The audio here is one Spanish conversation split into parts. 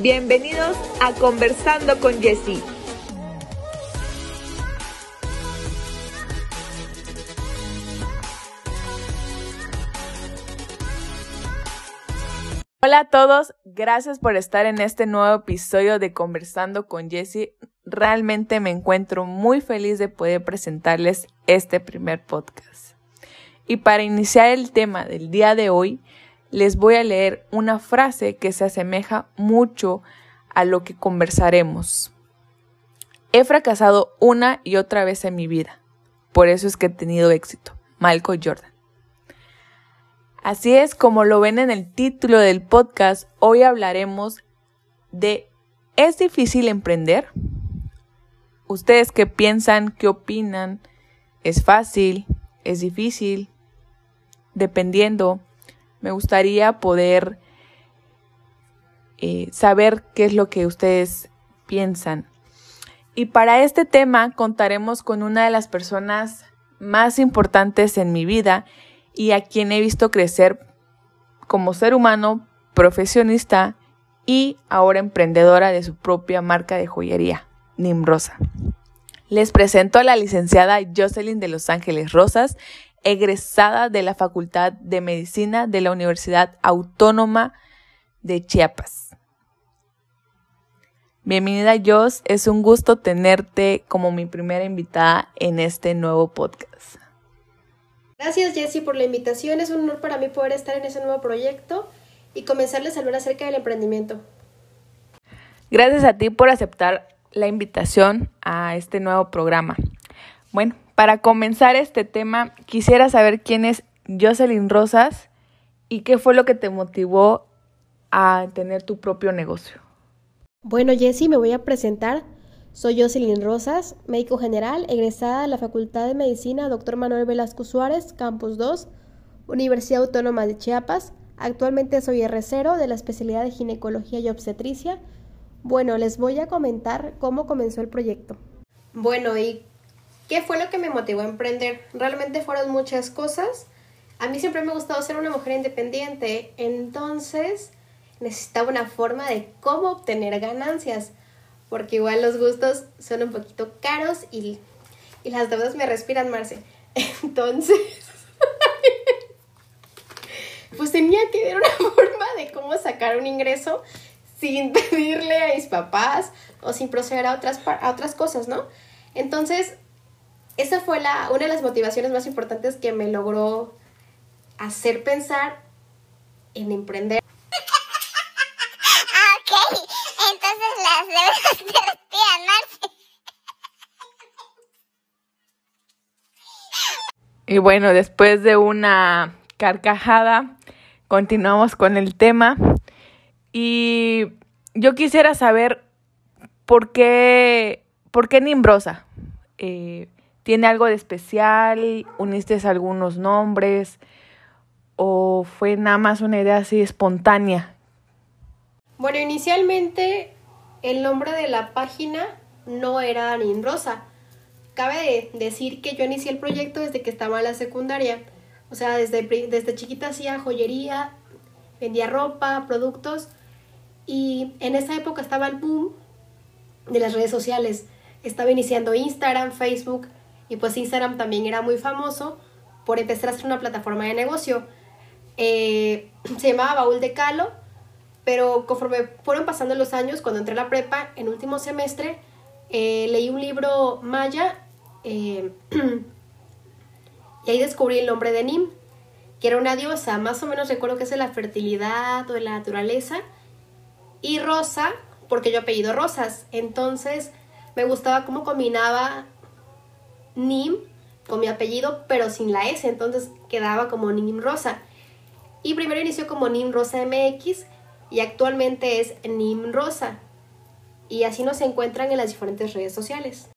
Bienvenidos a Conversando con Jessie. Hola a todos, gracias por estar en este nuevo episodio de Conversando con Jessie. Realmente me encuentro muy feliz de poder presentarles este primer podcast. Y para iniciar el tema del día de hoy, les voy a leer una frase que se asemeja mucho a lo que conversaremos. He fracasado una y otra vez en mi vida. Por eso es que he tenido éxito. Malcolm Jordan. Así es como lo ven en el título del podcast, hoy hablaremos de ¿es difícil emprender? ¿Ustedes qué piensan? ¿Qué opinan? ¿Es fácil? ¿Es difícil? Dependiendo me gustaría poder eh, saber qué es lo que ustedes piensan. Y para este tema contaremos con una de las personas más importantes en mi vida y a quien he visto crecer como ser humano, profesionista y ahora emprendedora de su propia marca de joyería, Nimrosa. Les presento a la licenciada Jocelyn de Los Ángeles Rosas egresada de la Facultad de Medicina de la Universidad Autónoma de Chiapas. Bienvenida Jos, es un gusto tenerte como mi primera invitada en este nuevo podcast. Gracias Jessie por la invitación, es un honor para mí poder estar en ese nuevo proyecto y comenzarles a hablar acerca del emprendimiento. Gracias a ti por aceptar la invitación a este nuevo programa. Bueno, para comenzar este tema, quisiera saber quién es Jocelyn Rosas y qué fue lo que te motivó a tener tu propio negocio. Bueno, Jessie, me voy a presentar. Soy Jocelyn Rosas, médico general, egresada de la Facultad de Medicina Dr. Manuel Velasco Suárez, Campus 2, Universidad Autónoma de Chiapas. Actualmente soy R0 de la especialidad de ginecología y obstetricia. Bueno, les voy a comentar cómo comenzó el proyecto. Bueno, y ¿Qué fue lo que me motivó a emprender? Realmente fueron muchas cosas. A mí siempre me ha gustado ser una mujer independiente, entonces necesitaba una forma de cómo obtener ganancias, porque igual los gustos son un poquito caros y, y las deudas me respiran, Marce. Entonces, pues tenía que ver una forma de cómo sacar un ingreso sin pedirle a mis papás o sin proceder a otras, a otras cosas, ¿no? Entonces, esa fue la, una de las motivaciones más importantes que me logró hacer pensar en emprender. ok, entonces las debes de Y bueno, después de una carcajada, continuamos con el tema. Y yo quisiera saber por qué, por qué Nimbrosa. Eh, ¿Tiene algo de especial? ¿Uniste algunos nombres? ¿O fue nada más una idea así espontánea? Bueno, inicialmente el nombre de la página no era Rosa. Cabe decir que yo inicié el proyecto desde que estaba en la secundaria. O sea, desde, desde chiquita hacía joyería, vendía ropa, productos. Y en esa época estaba el boom de las redes sociales. Estaba iniciando Instagram, Facebook y pues Instagram también era muy famoso por empezar a ser una plataforma de negocio. Eh, se llamaba Baúl de Calo, pero conforme fueron pasando los años, cuando entré a la prepa, en último semestre, eh, leí un libro maya eh, y ahí descubrí el nombre de Nim, que era una diosa, más o menos recuerdo que es de la fertilidad o de la naturaleza, y Rosa, porque yo apellido Rosas, entonces me gustaba cómo combinaba Nim con mi apellido, pero sin la S, entonces quedaba como Nim Rosa. Y primero inició como Nim Rosa MX y actualmente es Nim Rosa. Y así nos encuentran en las diferentes redes sociales.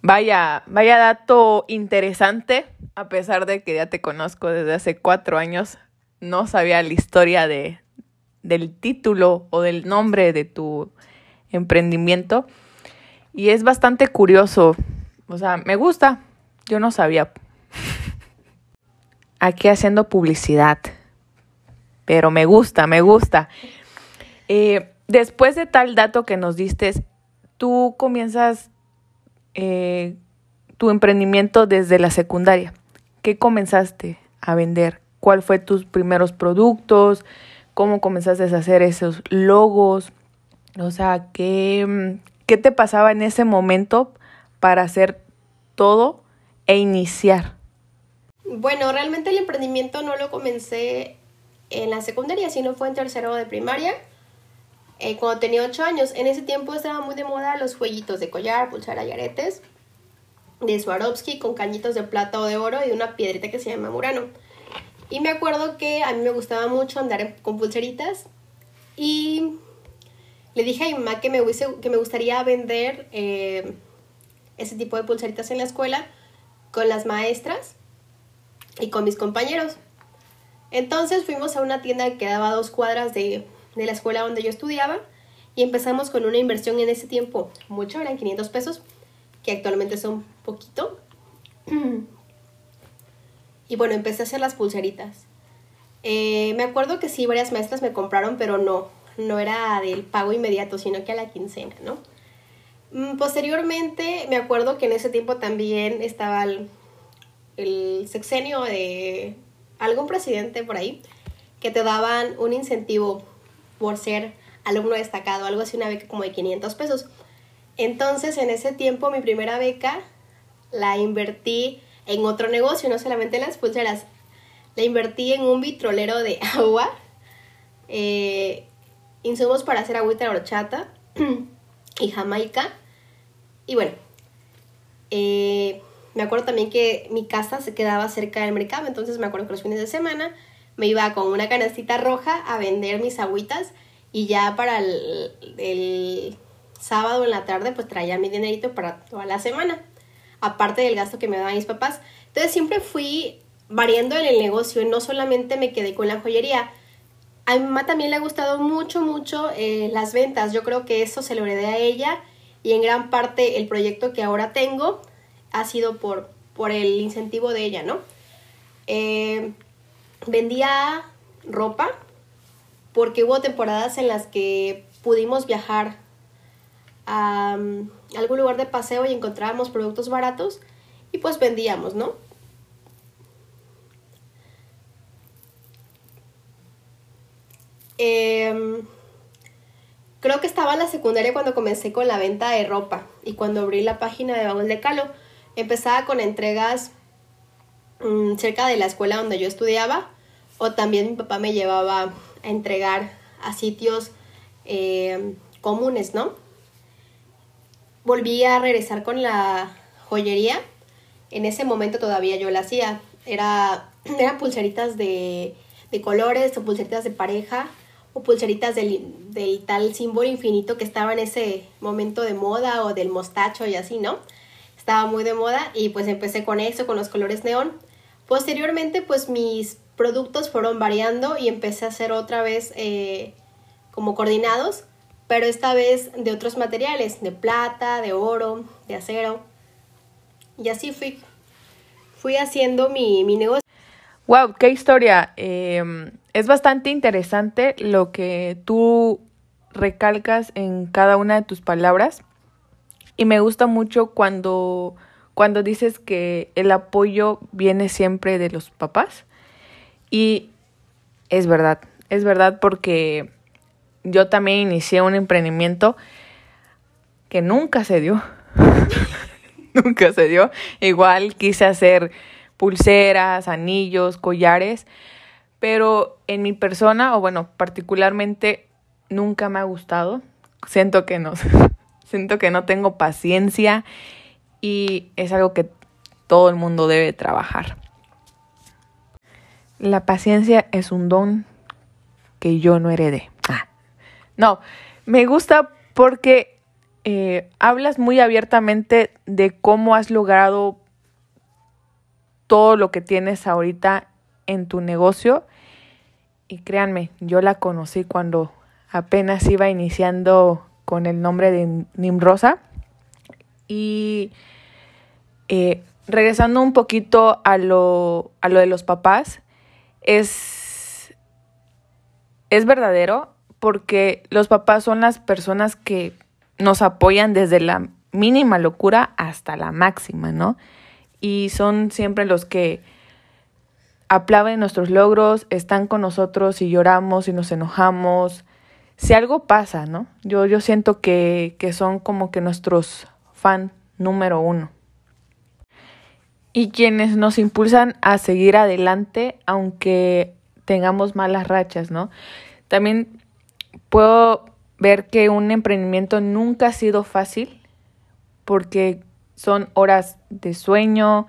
Vaya, vaya dato interesante, a pesar de que ya te conozco desde hace cuatro años, no sabía la historia de, del título o del nombre de tu emprendimiento. Y es bastante curioso o sea, me gusta. Yo no sabía. Aquí haciendo publicidad. Pero me gusta, me gusta. Eh, después de tal dato que nos diste, tú comienzas eh, tu emprendimiento desde la secundaria. ¿Qué comenzaste a vender? ¿Cuál fue tus primeros productos? ¿Cómo comenzaste a hacer esos logos? O sea, ¿qué, qué te pasaba en ese momento para hacer todo e iniciar? Bueno, realmente el emprendimiento no lo comencé en la secundaria, sino fue en tercero de primaria, eh, cuando tenía 8 años. En ese tiempo estaba muy de moda los jueguitos de collar, pulsera y aretes de Swarovski con cañitos de plata o de oro y una piedrita que se llama Murano. Y me acuerdo que a mí me gustaba mucho andar con pulseritas y le dije a mi mamá que me, que me gustaría vender eh, ese tipo de pulseritas en la escuela con las maestras y con mis compañeros. Entonces fuimos a una tienda que quedaba a dos cuadras de, de la escuela donde yo estudiaba y empezamos con una inversión en ese tiempo, mucho, eran 500 pesos, que actualmente son poquito. Y bueno, empecé a hacer las pulseritas. Eh, me acuerdo que sí, varias maestras me compraron, pero no, no era del pago inmediato, sino que a la quincena, ¿no? Mm, posteriormente, me acuerdo que en ese tiempo también estaba el, sexenio de algún presidente por ahí, que te daban un incentivo por ser alumno destacado, algo así, una beca como de 500 pesos. Entonces, en ese tiempo, mi primera beca la invertí en otro negocio, no solamente en las pulseras. La invertí en un vitrolero de agua, eh, insumos para hacer agüita de horchata y jamaica. Y bueno, eh, me acuerdo también que mi casa se quedaba cerca del mercado, entonces me acuerdo que los fines de semana me iba con una canastita roja a vender mis agüitas y ya para el, sábado en la tarde pues traía mi dinerito para toda la semana aparte del gasto que me daban mis papás. Entonces siempre fui variando en el negocio y no solamente me quedé con la joyería. A mi mamá también le ha gustado mucho, mucho eh, las ventas. Yo creo que eso se lo heredé a ella y en gran parte el proyecto que ahora tengo ha sido por, por el incentivo de ella, ¿no? Eh, vendía ropa porque hubo temporadas en las que pudimos viajar a um, algún lugar de paseo y encontrábamos productos baratos y pues vendíamos, ¿no? Em, creo que estaba en la secundaria cuando comencé con la venta de ropa y cuando abrí la página de Baúl de Calo. Empezaba con entregas mm, cerca de la escuela donde yo estudiaba o también mi papá me llevaba a entregar a sitios em, comunes, ¿no? volví a regresar con la joyería. En ese momento todavía yo la hacía. Era, eran pulseritas de, de colores o pulseritas de pareja o pulseritas del, del, tal símbolo infinito que estaba en ese momento de moda o del mostacho y así, ¿no? Estaba muy de moda y pues empecé con eso, con los colores neón. Posteriormente pues mis productos fueron variando y empecé a hacer otra vez eh, como coordinados pero esta vez de otros materiales, de plata, de oro, de acero. Y así fui, fui haciendo mi, negocio. Wow, qué historia. Em, es bastante interesante lo que tú recalcas en cada una de tus palabras. Y me gusta mucho cuando, cuando dices que el apoyo viene siempre de los papás. Y es verdad, es verdad porque yo también inicié un emprendimiento que nunca se dio. nunca se dio. Igual quise hacer pulseras, anillos, collares, pero en mi persona, o bueno, particularmente, nunca me ha gustado. Siento que no, siento que no tengo paciencia y es algo que todo el mundo debe trabajar. La paciencia es un don que yo no heredé. No, me gusta porque eh, hablas muy abiertamente de cómo has logrado todo lo que tienes ahorita en tu negocio. Y créanme, yo la conocí cuando apenas iba iniciando con el nombre de Nimrosa. Y eh, regresando un poquito a lo, a lo de los papás, es, es verdadero porque los papás son las personas que nos apoyan desde la mínima locura hasta la máxima, ¿no? Y son siempre los que aplauden nuestros logros, están con nosotros y lloramos y nos enojamos. Si algo pasa, ¿no? Yo, yo siento que, que son como que nuestros fan número uno. Y quienes nos impulsan a seguir adelante aunque tengamos malas rachas, ¿no? También puedo ver que un emprendimiento nunca ha sido fácil porque son horas de sueño,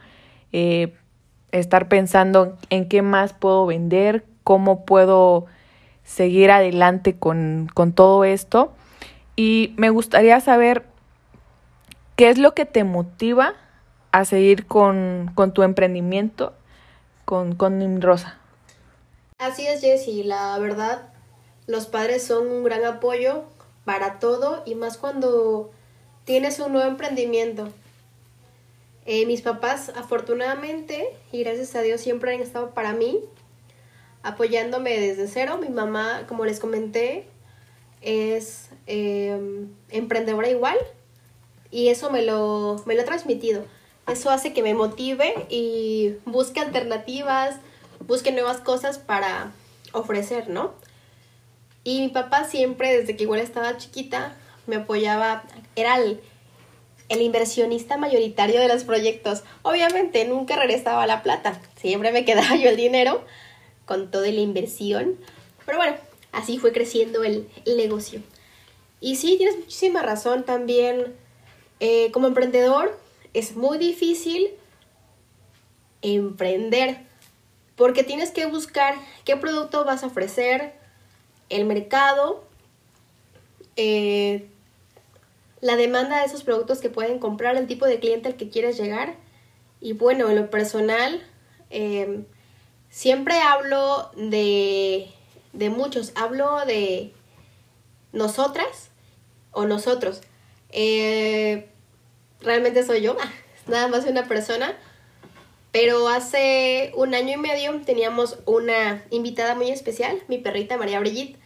eh, estar pensando en qué más puedo vender, cómo puedo seguir adelante con, con todo esto. Y me gustaría saber qué es lo que te motiva a seguir con, con tu emprendimiento con, con Rosa. Así es, Jessie. La verdad, los padres son un gran apoyo para todo y más cuando tienes un nuevo emprendimiento. Eh, mis papás, afortunadamente, y gracias a Dios, siempre han estado para mí, apoyándome desde cero. Mi mamá, como les comenté, es em, emprendedora igual y eso me lo, me lo ha transmitido. Eso hace que me motive y busque alternativas, busque nuevas cosas para ofrecer, ¿no? Y mi papá siempre, desde que igual estaba chiquita, me apoyaba, era el, el inversionista mayoritario de los proyectos. Obviamente nunca regresaba la plata, siempre me quedaba yo el dinero con toda la inversión. Pero bueno, así fue creciendo el, negocio. Y sí, tienes muchísima razón también. Eh, como emprendedor es muy difícil emprender porque tienes que buscar qué producto vas a ofrecer, el mercado, eh, la demanda de esos productos que pueden comprar, el tipo de cliente al que quieres llegar. Y bueno, en lo personal, em, siempre hablo de, de muchos, hablo de nosotras o nosotros. Eh, realmente soy yo, nada más una persona. Pero hace un año y medio teníamos una invitada muy especial, mi perrita María Brigitte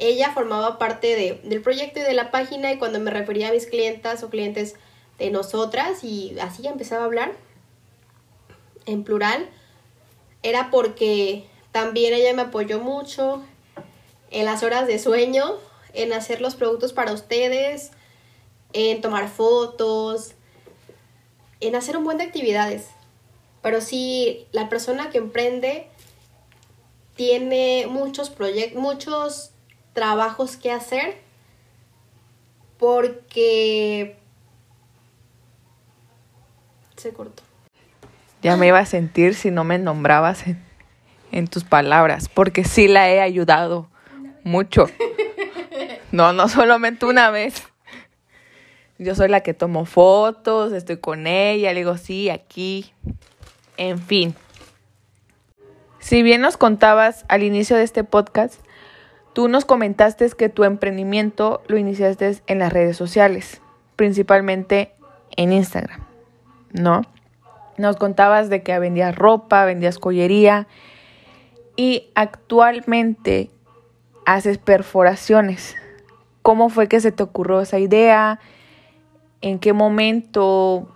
ella formaba parte del proyecto y de la página y cuando me refería a mis clientas o clientes de nosotras y así ya empezaba a hablar en plural, era porque también ella me apoyó mucho en las horas de sueño, en hacer los productos para ustedes, en tomar fotos, en hacer un buen de actividades. Pero sí, la persona que emprende tiene muchos proyectos, muchos trabajos que hacer porque se cortó. Ya me iba a sentir si no me nombrabas en, tus palabras, porque sí la he ayudado mucho. No, no solamente una vez. Yo soy la que tomo fotos, estoy con ella, le digo, sí, aquí. En fin. Si bien nos contabas al inicio de este podcast Tú nos comentaste que tu emprendimiento lo iniciaste en las redes sociales, principalmente en Instagram, ¿no? Nos contabas de que vendías ropa, vendías collería y actualmente haces perforaciones. ¿Cómo fue que se te ocurrió esa idea? ¿En qué momento?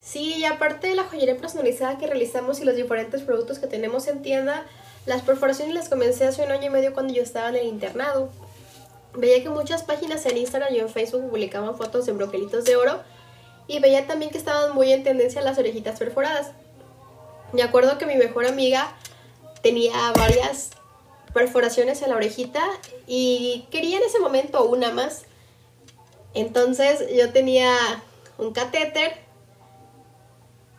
Sí, y aparte de la joyería personalizada que realizamos y los diferentes productos que tenemos en tienda, las perforaciones las comencé hace un año y medio cuando yo estaba en el internado. Veía que muchas páginas en Instagram y en Facebook publicaban fotos de broquelitos de oro y veía también que estaban muy en tendencia las orejitas perforadas. Me acuerdo que mi mejor amiga tenía varias perforaciones en la orejita y quería en ese momento una más. Entonces yo tenía un catéter,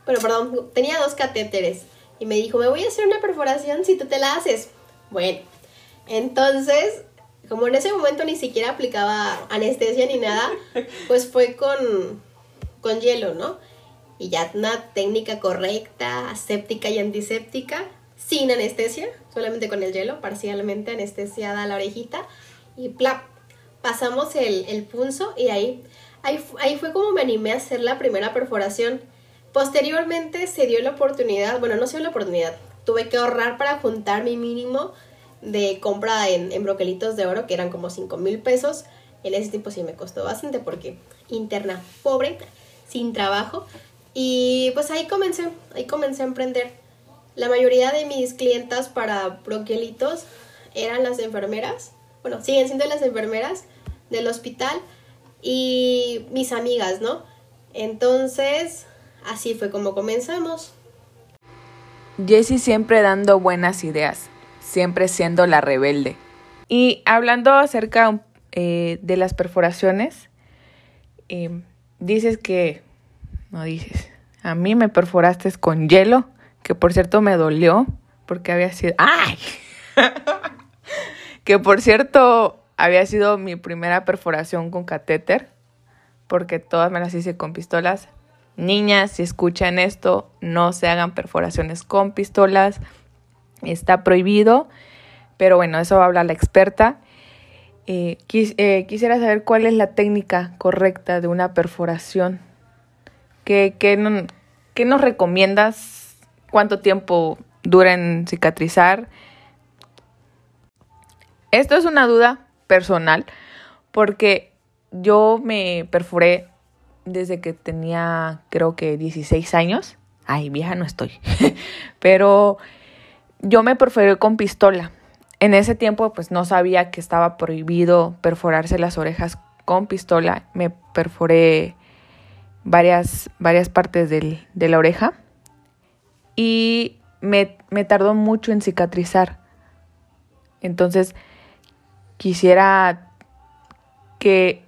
bueno, perdón, tenía dos catéteres y me dijo, me voy a hacer una perforación si tú te la haces. Bueno, entonces, como en ese momento ni siquiera aplicaba anestesia ni nada, pues fue con, con hielo, ¿no? Y ya una técnica correcta, aséptica y antiséptica, sin anestesia, solamente con el hielo, parcialmente anestesiada la orejita. Y plap, pasamos el, el punzo y ahí, ahí, ahí fue como me animé a hacer la primera perforación Posteriormente se dio la oportunidad, bueno, no se dio la oportunidad, tuve que ahorrar para juntar mi mínimo de compra en, en broquelitos de oro, que eran como 5 mil pesos. En ese tiempo sí me costó bastante porque interna pobre, sin trabajo. Y pues ahí comencé, ahí comencé a emprender. La mayoría de mis clientas para broquelitos eran las enfermeras, bueno, siguen siendo las enfermeras del hospital y mis amigas, ¿no? Entonces, así fue como comenzamos. Jessie siempre dando buenas ideas, siempre siendo la rebelde. Y hablando acerca eh, de las perforaciones, eh, dices que, no dices, a mí me perforaste con hielo, que por cierto me dolió, porque había sido, ¡ay! que por cierto había sido mi primera perforación con catéter, porque todas me las hice con pistolas. Niñas, si escuchan esto, no se hagan perforaciones con pistolas. Está prohibido. Pero bueno, eso va a hablar la experta. Eh, eh, quisiera saber cuál es la técnica correcta de una perforación. ¿Qué, qué, nos recomiendas? ¿Cuánto tiempo dura en cicatrizar? Esto es una duda personal porque yo me perforé desde que tenía creo que 16 años. Ay, vieja no estoy. Pero yo me perforé con pistola. En ese tiempo pues no sabía que estaba prohibido perforarse las orejas con pistola. Me perforé varias, varias partes del, de la oreja y me, me tardó mucho en cicatrizar. Entonces quisiera que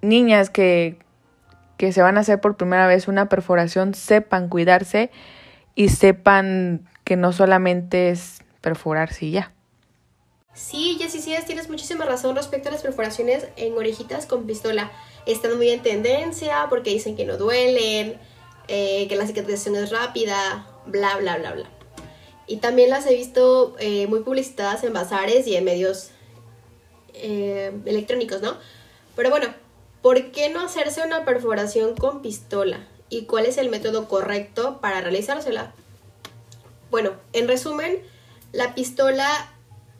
niñas que que se van a hacer por primera vez una perforación sepan cuidarse y sepan que no solamente es perforarse y ya. Sí, Jessy, sí, tienes muchísima razón respecto a las perforaciones en orejitas con pistola. Están muy en tendencia porque dicen que no duelen, eh, que la cicatrización es rápida, bla, bla, bla, bla. Y también las he visto eh, muy publicitadas en bazares y en medios eh, electrónicos, ¿no? Pero bueno, ¿Por qué no hacerse una perforación con pistola? ¿Y cuál es el método correcto para realizársela? Bueno, en resumen, la pistola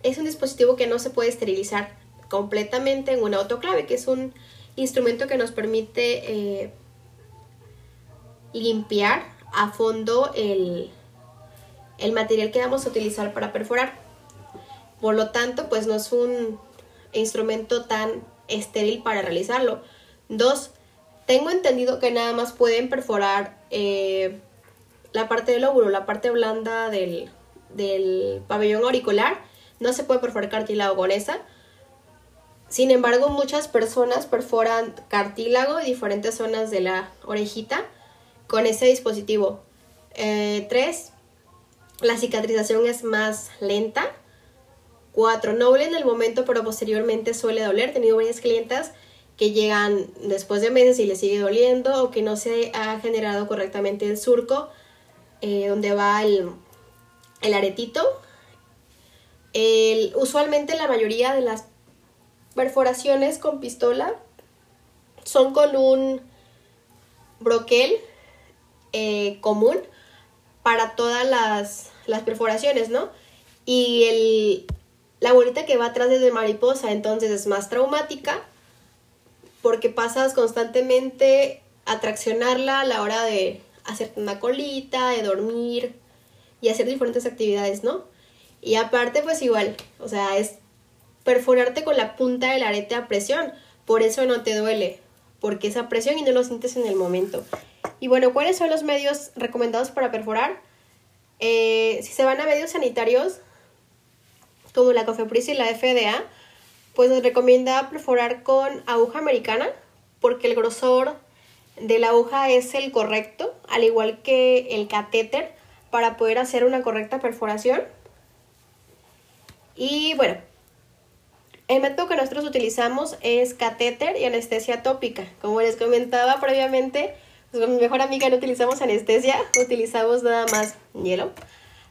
es un dispositivo que no se puede esterilizar completamente en una autoclave, que es un instrumento que nos permite eh, limpiar a fondo el, el material que vamos a utilizar para perforar. Por lo tanto, pues no es un instrumento tan estéril para realizarlo. Dos, tengo entendido que nada más pueden perforar eh, la parte del óvulo, la parte blanda del, del pabellón auricular. No se puede perforar cartílago con esa. Sin embargo, muchas personas perforan cartílago y diferentes zonas de la orejita con ese dispositivo. Eh, tres, la cicatrización es más lenta. Cuatro, no duele en el momento, pero posteriormente suele doler. He tenido varias clientas que llegan después de meses y les sigue doliendo o que no se ha generado correctamente el surco eh, donde va el, aretito. usualmente la mayoría de las perforaciones con pistola son con un broquel eh, común para todas las, las perforaciones, ¿no? Y el, la bolita que va atrás es de mariposa, entonces es más traumática porque pasas constantemente a a la hora de hacerte una colita, de dormir y hacer diferentes actividades, ¿no? Y aparte, pues igual, o sea, es perforarte con la punta del arete a presión, por eso no te duele, porque esa presión y no lo sientes en el momento. Y bueno, ¿cuáles son los medios recomendados para perforar? Eh, si se van a medios sanitarios, como la COFEPRIS y la FDA, pues nos recomienda perforar con aguja americana porque el grosor de la aguja es el correcto, al igual que el catéter, para poder hacer una correcta perforación. Y bueno, el método que nosotros utilizamos es catéter y anestesia tópica. Como les comentaba previamente, pues con mi mejor amiga no utilizamos anestesia, utilizamos nada más hielo.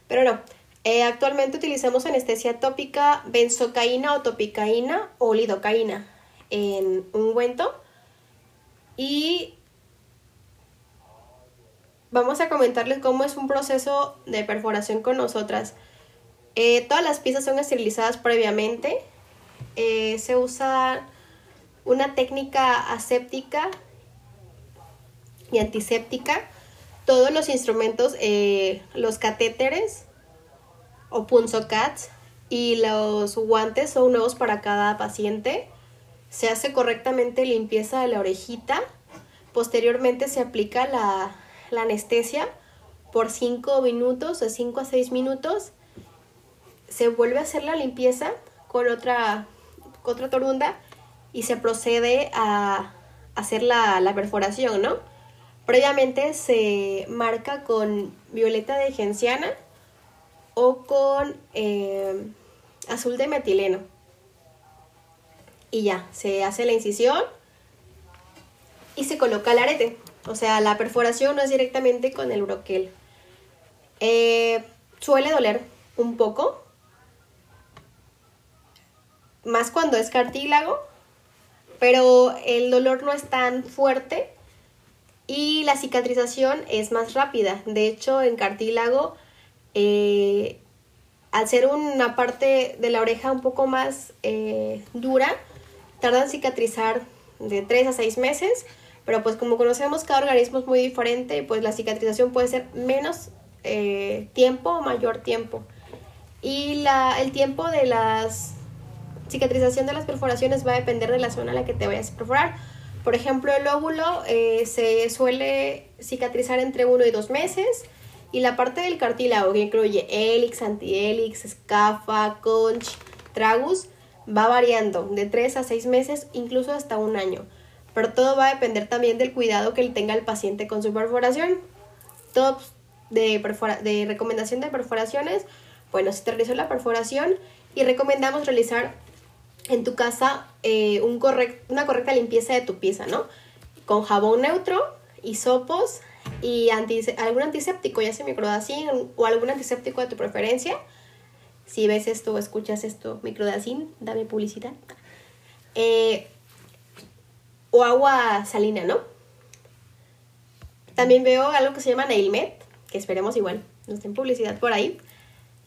Pero no, eh, actualmente utilizamos anestesia tópica, benzocaína o topicaína o lidocaína en ungüento. Y vamos a comentarles cómo es un proceso de perforación con nosotras. Eh, todas las piezas son esterilizadas previamente. Eh, se usa una técnica aséptica y antiséptica. Todos los instrumentos, los catéteres o punzocats y los guantes son nuevos para cada paciente. Se hace correctamente limpieza de la orejita. Posteriormente se aplica la, la anestesia por 5 minutos, de 5 a 6 minutos. Se vuelve a hacer la limpieza con otra, otra torunda y se procede a hacer la, la perforación, ¿no? Previamente se marca con violeta de genciana o con eh, azul de metileno. Y ya, se hace la incisión y se coloca el arete. O sea, la perforación no es directamente con el broquel. Eh, suele doler un poco, más cuando es cartílago, pero el dolor no es tan fuerte y la cicatrización es más rápida. De hecho, en cartílago, eh, al ser una parte de la oreja un poco más eh, dura, tarda en cicatrizar de 3 a 6 meses, pero pues como conocemos cada organismo es muy diferente, pues la cicatrización puede ser menos eh, tiempo o mayor tiempo. Y la, el tiempo de la cicatrización de las perforaciones va a depender de la zona en la que te vayas a perforar. Por ejemplo, el óvulo eh, se suele cicatrizar entre uno y dos meses. Y la parte del cartílago, que incluye hélix, antihélix, escafa, conch, tragus, va variando de tres a seis meses, incluso hasta un año. Pero todo va a depender también del cuidado que tenga el paciente con su perforación. Top de, de recomendación de perforaciones. Bueno, se te realizó la perforación y recomendamos realizar en tu casa eh, un una correcta limpieza de tu pieza, ¿no? Con jabón neutro, hisopos y algún antiséptico, ya sea microdacin o algún antiséptico de tu preferencia. Si ves esto o escuchas esto, microdacin, dame publicidad. Eh, o agua salina, ¿no? También veo algo que se llama Nailmet, que esperemos igual no den publicidad por ahí.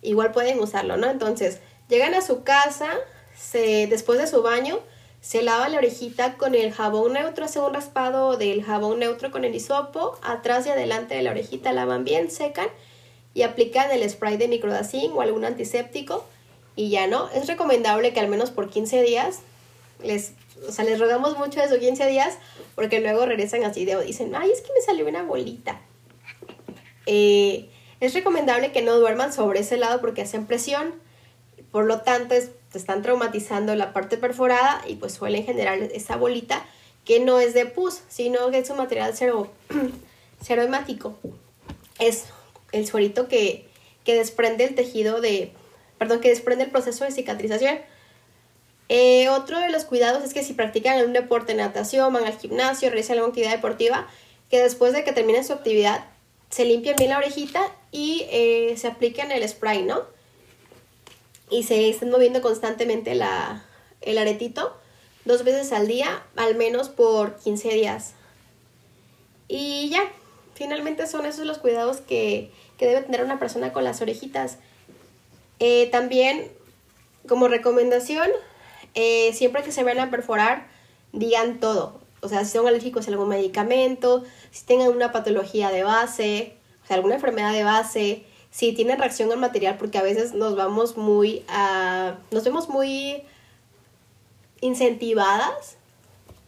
Igual pueden usarlo, ¿no? Entonces, llegan a su casa, se, después de su baño, se lava la orejita con el jabón neutro, hace un raspado del jabón neutro con el hisopo, atrás y adelante de la orejita lavan bien, secan y aplican el spray de microdacin o algún antiséptico y ya no. Es recomendable que al menos por 15 días les, o sea, les rogamos mucho esos 15 días porque luego regresan así de, dicen, ay, es que me salió una bolita. Eh, es recomendable que no duerman sobre ese lado porque hacen presión por lo tanto, están traumatizando la parte perforada y pues suelen generar esa bolita que no es de pus, sino que es un material cero, hemático. Es el suerito que, que desprende el tejido de, perdón, que desprende el proceso de cicatrización. Eh, otro de los cuidados es que si practican un deporte, natación, van al gimnasio, realizan alguna actividad deportiva, que después de que terminen su actividad se limpien bien la orejita y eh, se apliquen el spray, ¿no? Y se estén moviendo constantemente la, el aretito dos veces al día, al menos por 15 días. Y ya, finalmente son esos los cuidados que, debe tener una persona con las orejitas. Eh, también, como recomendación, eh, siempre que se vayan a perforar, digan todo. O sea, si son alérgicos a algún medicamento, si tengan una patología de base, o sea, alguna enfermedad de base, si tienen reacción al material, porque a veces nos vamos muy nos vemos muy incentivadas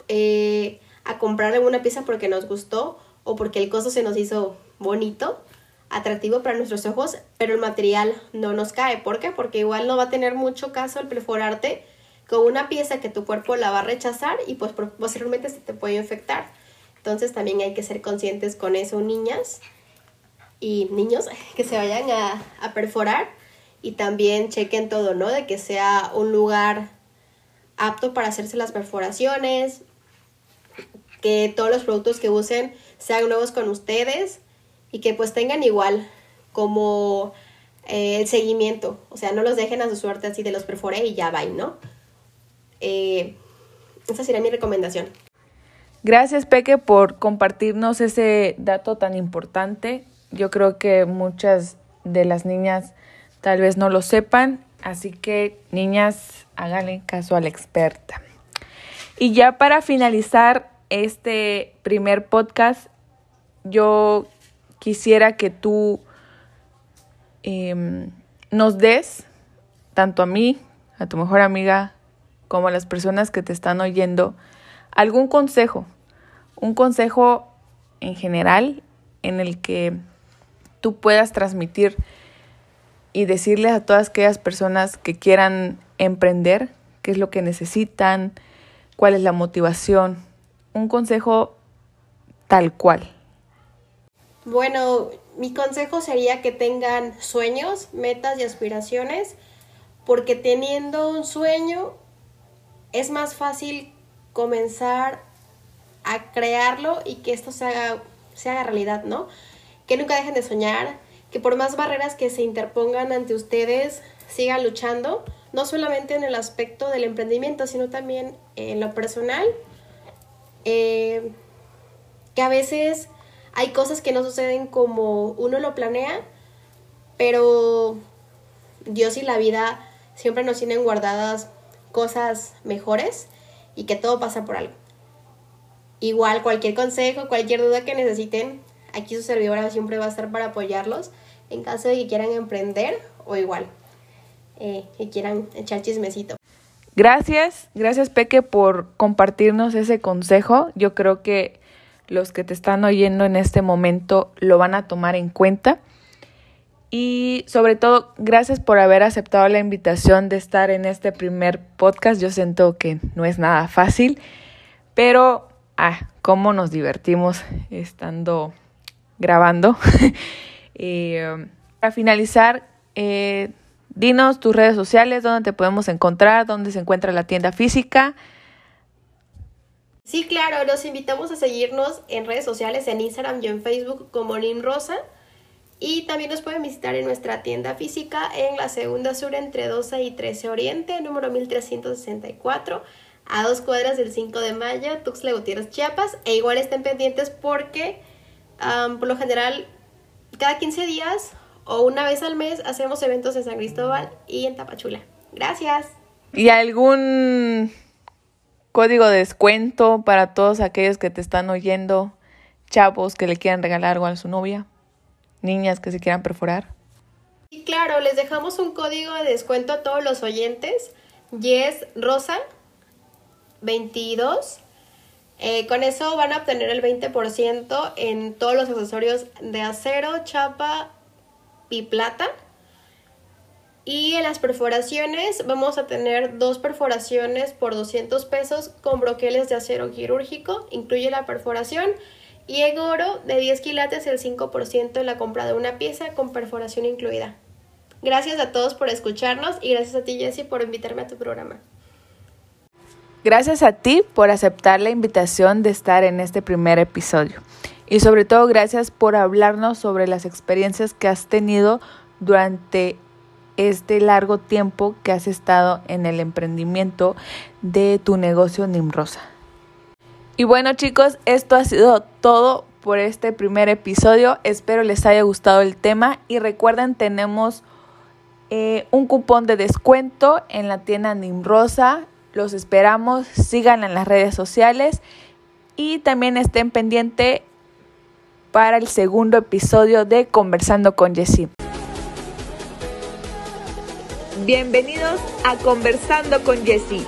eh, a comprar alguna pieza porque nos gustó o porque el costo se nos hizo bonito, atractivo para nuestros ojos, pero el material no nos cae. ¿Por qué? Porque igual no va a tener mucho caso el perforarte con una pieza que tu cuerpo la va a rechazar y pues posiblemente se te puede infectar. Entonces también hay que ser conscientes con eso, niñas y niños que se vayan a, perforar y también chequen todo, ¿no? De que sea un lugar apto para hacerse las perforaciones, que todos los productos que usen sean nuevos con ustedes y que pues tengan igual como eh, el seguimiento, o sea, no los dejen a su suerte así de los perforé y ya va, ¿no? Eh, esa sería mi recomendación. Gracias, Peque, por compartirnos ese dato tan importante yo creo que muchas de las niñas tal vez no lo sepan, así que niñas, háganle caso a la experta. Y ya para finalizar este primer podcast, yo quisiera que tú em, nos des, tanto a mí, a tu mejor amiga, como a las personas que te están oyendo, algún consejo, un consejo en general en el que tú puedas transmitir y decirles a todas aquellas personas que quieran emprender qué es lo que necesitan, cuál es la motivación, un consejo tal cual. Bueno, mi consejo sería que tengan sueños, metas y aspiraciones, porque teniendo un sueño es más fácil comenzar a crearlo y que esto se haga, se haga realidad, ¿no? Que nunca dejen de soñar, que por más barreras que se interpongan ante ustedes, sigan luchando, no solamente en el aspecto del emprendimiento, sino también en lo personal. Eh, que a veces hay cosas que no suceden como uno lo planea, pero Dios y la vida siempre nos tienen guardadas cosas mejores y que todo pasa por algo. Igual cualquier consejo, cualquier duda que necesiten, aquí su servidora siempre va a estar para apoyarlos en caso de que quieran emprender o igual, eh, que quieran echar chismecito. Gracias, gracias Peque por compartirnos ese consejo. Yo creo que los que te están oyendo en este momento lo van a tomar en cuenta. Y sobre todo, gracias por haber aceptado la invitación de estar en este primer podcast. Yo siento que no es nada fácil, pero ah, cómo nos divertimos estando grabando. eh, para finalizar, eh, dinos tus redes sociales, dónde te podemos encontrar, dónde se encuentra la tienda física. Sí, claro, los invitamos a seguirnos en redes sociales, en Instagram y en Facebook como Nim Rosa. Y también nos pueden visitar en nuestra tienda física en la segunda sur entre 12 y 13 Oriente, número 1364, a dos cuadras del 5 de mayo, Tuxtla Gutiérrez, Chiapas. E igual estén pendientes porque por lo general cada 15 días o una vez al mes hacemos eventos en San Cristóbal y en Tapachula. Gracias. ¿Y algún código de descuento para todos aquellos que te están oyendo, chavos que le quieran regalar algo a su novia? niñas que se quieran perforar. Y claro, les dejamos un código de descuento a todos los oyentes. Yes Rosa 22. Eh, con eso van a obtener el 20% en todos los accesorios de acero, chapa y plata. Y en las perforaciones vamos a tener dos perforaciones por 200 pesos con broqueles de acero quirúrgico. Incluye la perforación y en oro de 10 quilates el 5% en la compra de una pieza con perforación incluida. Gracias a todos por escucharnos y gracias a ti Jessie por invitarme a tu programa. Gracias a ti por aceptar la invitación de estar en este primer episodio. Y sobre todo gracias por hablarnos sobre las experiencias que has tenido durante este largo tiempo que has estado en el emprendimiento de tu negocio Nimrosa. Y bueno chicos, esto ha sido todo por este primer episodio. Espero les haya gustado el tema y recuerden tenemos eh, un cupón de descuento en la tienda Nimrosa. Los esperamos, sigan en las redes sociales y también estén pendientes para el segundo episodio de Conversando con Jessie. Bienvenidos a Conversando con Jessie